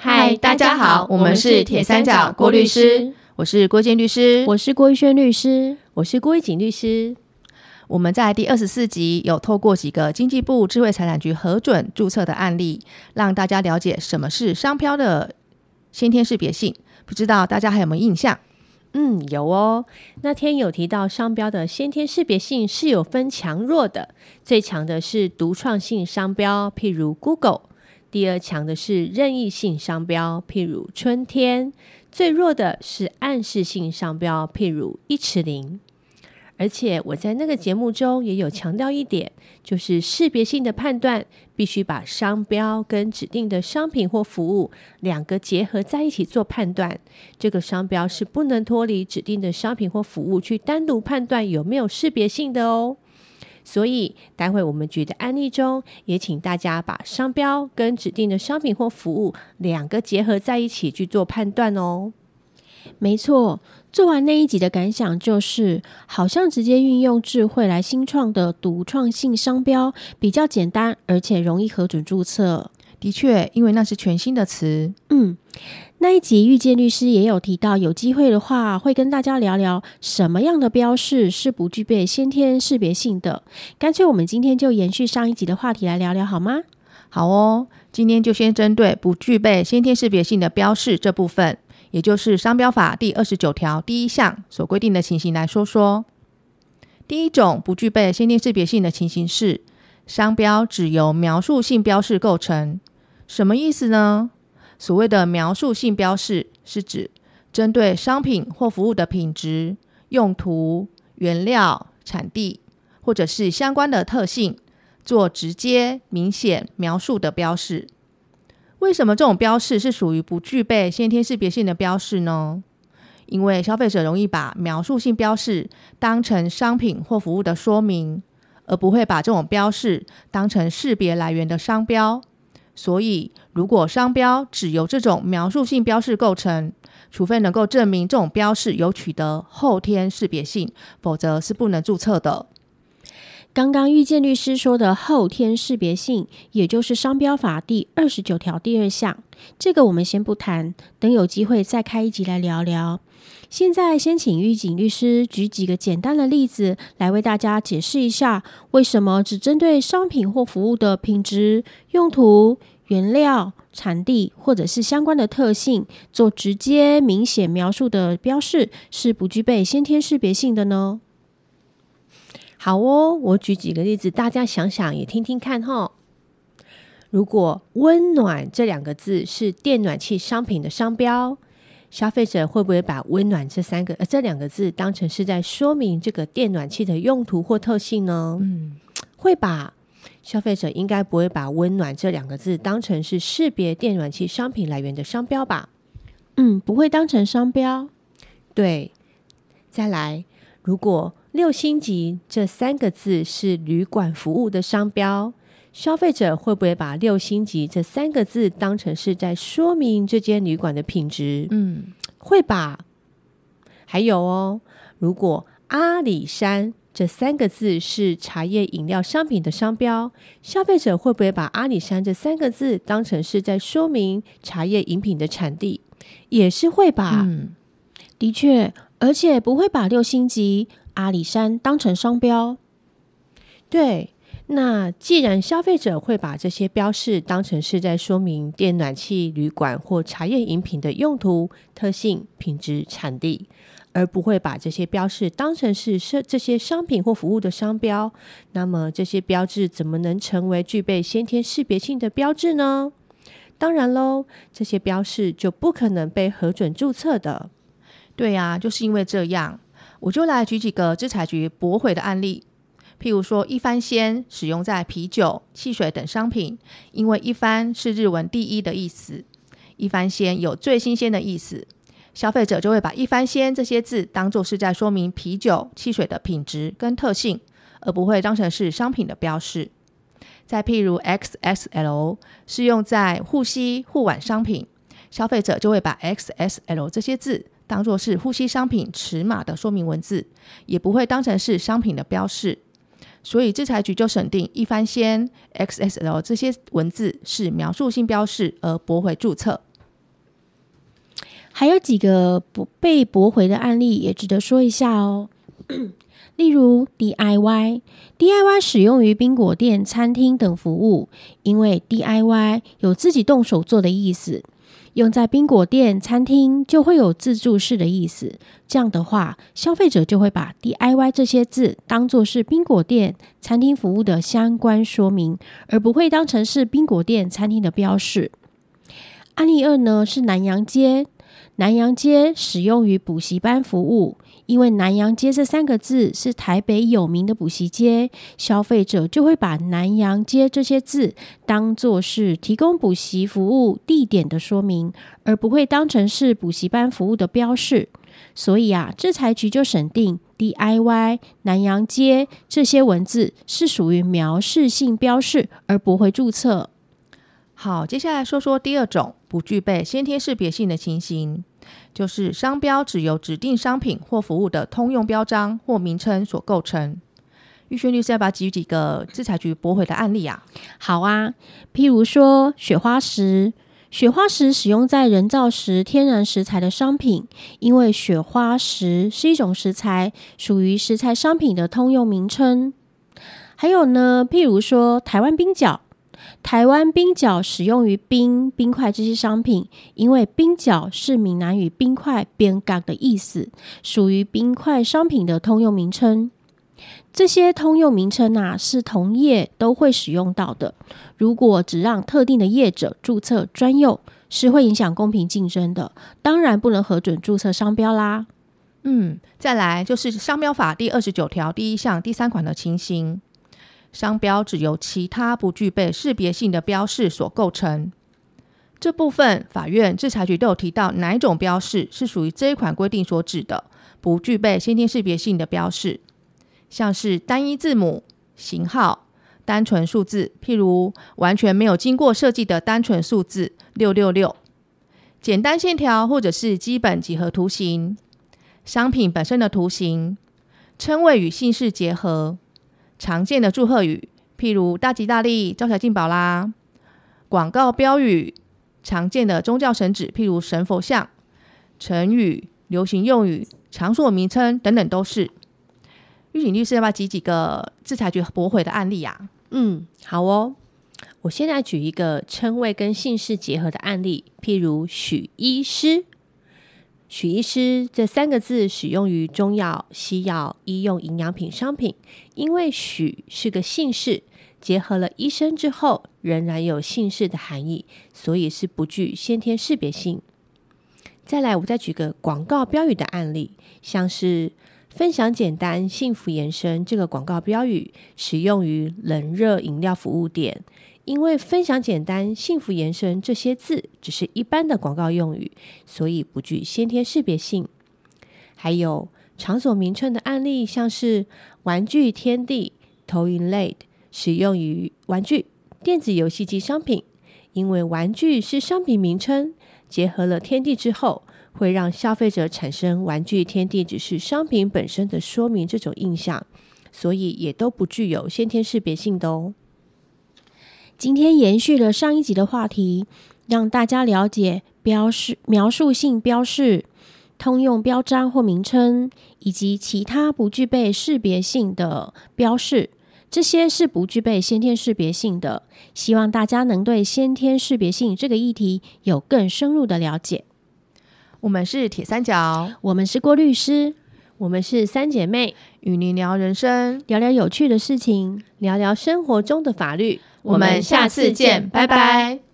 嗨，大家好，我们是铁三角郭律师，我是郭建律师，我是郭玉轩律师，我是郭玉锦律师。我们在第二十四集有透过几个经济部智慧财产局核准注册的案例，让大家了解什么是商标的先天识别性。不知道大家还有没有印象？嗯，有哦。那天有提到商标的先天识别性是有分强弱的，最强的是独创性商标，譬如 Google；第二强的是任意性商标，譬如春天；最弱的是暗示性商标，譬如一尺零。而且我在那个节目中也有强调一点，就是识别性的判断必须把商标跟指定的商品或服务两个结合在一起做判断。这个商标是不能脱离指定的商品或服务去单独判断有没有识别性的哦。所以待会我们举的案例中，也请大家把商标跟指定的商品或服务两个结合在一起去做判断哦。没错。做完那一集的感想就是，好像直接运用智慧来新创的独创性商标比较简单，而且容易核准注册。的确，因为那是全新的词。嗯，那一集遇见律师也有提到，有机会的话会跟大家聊聊什么样的标示是不具备先天识别性的。干脆我们今天就延续上一集的话题来聊聊好吗？好哦，今天就先针对不具备先天识别性的标示这部分。也就是商标法第二十九条第一项所规定的情形来说说。第一种不具备先天识别性的情形是，商标只由描述性标示构成。什么意思呢？所谓的描述性标示，是指针对商品或服务的品质、用途、原料、产地，或者是相关的特性，做直接、明显描述的标示。为什么这种标示是属于不具备先天识别性的标示呢？因为消费者容易把描述性标示当成商品或服务的说明，而不会把这种标示当成识别来源的商标。所以，如果商标只由这种描述性标示构成，除非能够证明这种标示有取得后天识别性，否则是不能注册的。刚刚遇见律师说的后天识别性，也就是商标法第二十九条第二项，这个我们先不谈，等有机会再开一集来聊聊。现在先请狱警律师举几个简单的例子，来为大家解释一下，为什么只针对商品或服务的品质、用途、原料、产地或者是相关的特性，做直接明显描述的标示，是不具备先天识别性的呢？好哦，我举几个例子，大家想想也听听看哈。如果“温暖”这两个字是电暖气商品的商标，消费者会不会把“温暖”这三个呃这两个字当成是在说明这个电暖气的用途或特性呢？嗯，会吧。消费者应该不会把“温暖”这两个字当成是识别电暖气商品来源的商标吧？嗯，不会当成商标。对，再来，如果。六星级这三个字是旅馆服务的商标，消费者会不会把六星级这三个字当成是在说明这间旅馆的品质？嗯，会吧。还有哦，如果阿里山这三个字是茶叶饮料商品的商标，消费者会不会把阿里山这三个字当成是在说明茶叶饮品的产地？也是会吧。嗯，的确，而且不会把六星级。阿里山当成商标，对。那既然消费者会把这些标示当成是在说明电暖气旅馆或茶叶饮品的用途、特性、品质、产地，而不会把这些标示当成是这些商品或服务的商标，那么这些标志怎么能成为具备先天识别性的标志呢？当然喽，这些标示就不可能被核准注册的。对呀，就是因为这样。我就来举几个制裁局驳回的案例，譬如说一番鲜使用在啤酒、汽水等商品，因为一番是日文第一的意思，一番鲜有最新鲜的意思，消费者就会把一番鲜这些字当做是在说明啤酒、汽水的品质跟特性，而不会当成是商品的标示。再譬如 XSL 是用在护膝、护腕商品，消费者就会把 XSL 这些字。当做是呼吸商品尺码的说明文字，也不会当成是商品的标示，所以制裁局就审定一番鲜 XSL 这些文字是描述性标示而驳回注册。还有几个不被驳回的案例也值得说一下哦。例如 DIY，DIY 使用于宾果店、餐厅等服务，因为 DIY 有自己动手做的意思。用在宾果店、餐厅就会有自助式的意思。这样的话，消费者就会把 DIY 这些字当做是宾果店、餐厅服务的相关说明，而不会当成是宾果店、餐厅的标示。案例二呢是南洋街，南洋街使用于补习班服务。因为南洋街这三个字是台北有名的补习街，消费者就会把南洋街这些字当做是提供补习服务地点的说明，而不会当成是补习班服务的标示。所以啊，制裁局就审定 DIY 南洋街这些文字是属于描述性标示，而不会注册。好，接下来说说第二种不具备先天识别性的情形。就是商标只由指定商品或服务的通用标章或名称所构成。玉轩律师要不要举几个制裁局驳回的案例啊？好啊，譬如说雪花石，雪花石使用在人造石、天然石材的商品，因为雪花石是一种石材，属于石材商品的通用名称。还有呢，譬如说台湾冰角。台湾冰角使用于冰冰块这些商品，因为冰角是闽南语“冰块”边港的意思，属于冰块商品的通用名称。这些通用名称啊，是同业都会使用到的。如果只让特定的业者注册专用，是会影响公平竞争的，当然不能核准注册商标啦。嗯，再来就是商标法第二十九条第一项第三款的情形。商标只由其他不具备识别性的标示所构成。这部分法院制裁局都有提到，哪一种标示是属于这一款规定所指的不具备先天识别性的标示，像是单一字母、型号、单纯数字，譬如完全没有经过设计的单纯数字六六六，简单线条或者是基本几何图形，商品本身的图形，称谓与姓氏结合。常见的祝贺语，譬如大吉大利、招财进宝啦；广告标语，常见的宗教神旨，譬如神佛像；成语、流行用语、场所名称等等，都是。玉警律师要不要举几个制裁局驳回的案例呀？嗯，好哦。我现在举一个称谓跟姓氏结合的案例，譬如许医师。许医师这三个字使用于中药、西药、医用营养品商品，因为许是个姓氏，结合了医生之后，仍然有姓氏的含义，所以是不具先天识别性。再来，我再举个广告标语的案例，像是“分享简单，幸福延伸”这个广告标语，使用于冷热饮料服务店。因为分享简单、幸福延伸这些字只是一般的广告用语，所以不具先天识别性。还有场所名称的案例，像是玩具天地投影类使用于玩具、电子游戏机商品。因为玩具是商品名称，结合了天地之后，会让消费者产生玩具天地只是商品本身的说明这种印象，所以也都不具有先天识别性的哦。今天延续了上一集的话题，让大家了解标示、描述性标示、通用标章或名称，以及其他不具备识别性的标示。这些是不具备先天识别性的。希望大家能对先天识别性这个议题有更深入的了解。我们是铁三角，我们是郭律师，我们是三姐妹，与您聊人生，聊聊有趣的事情，聊聊生活中的法律。我们下次见，拜拜。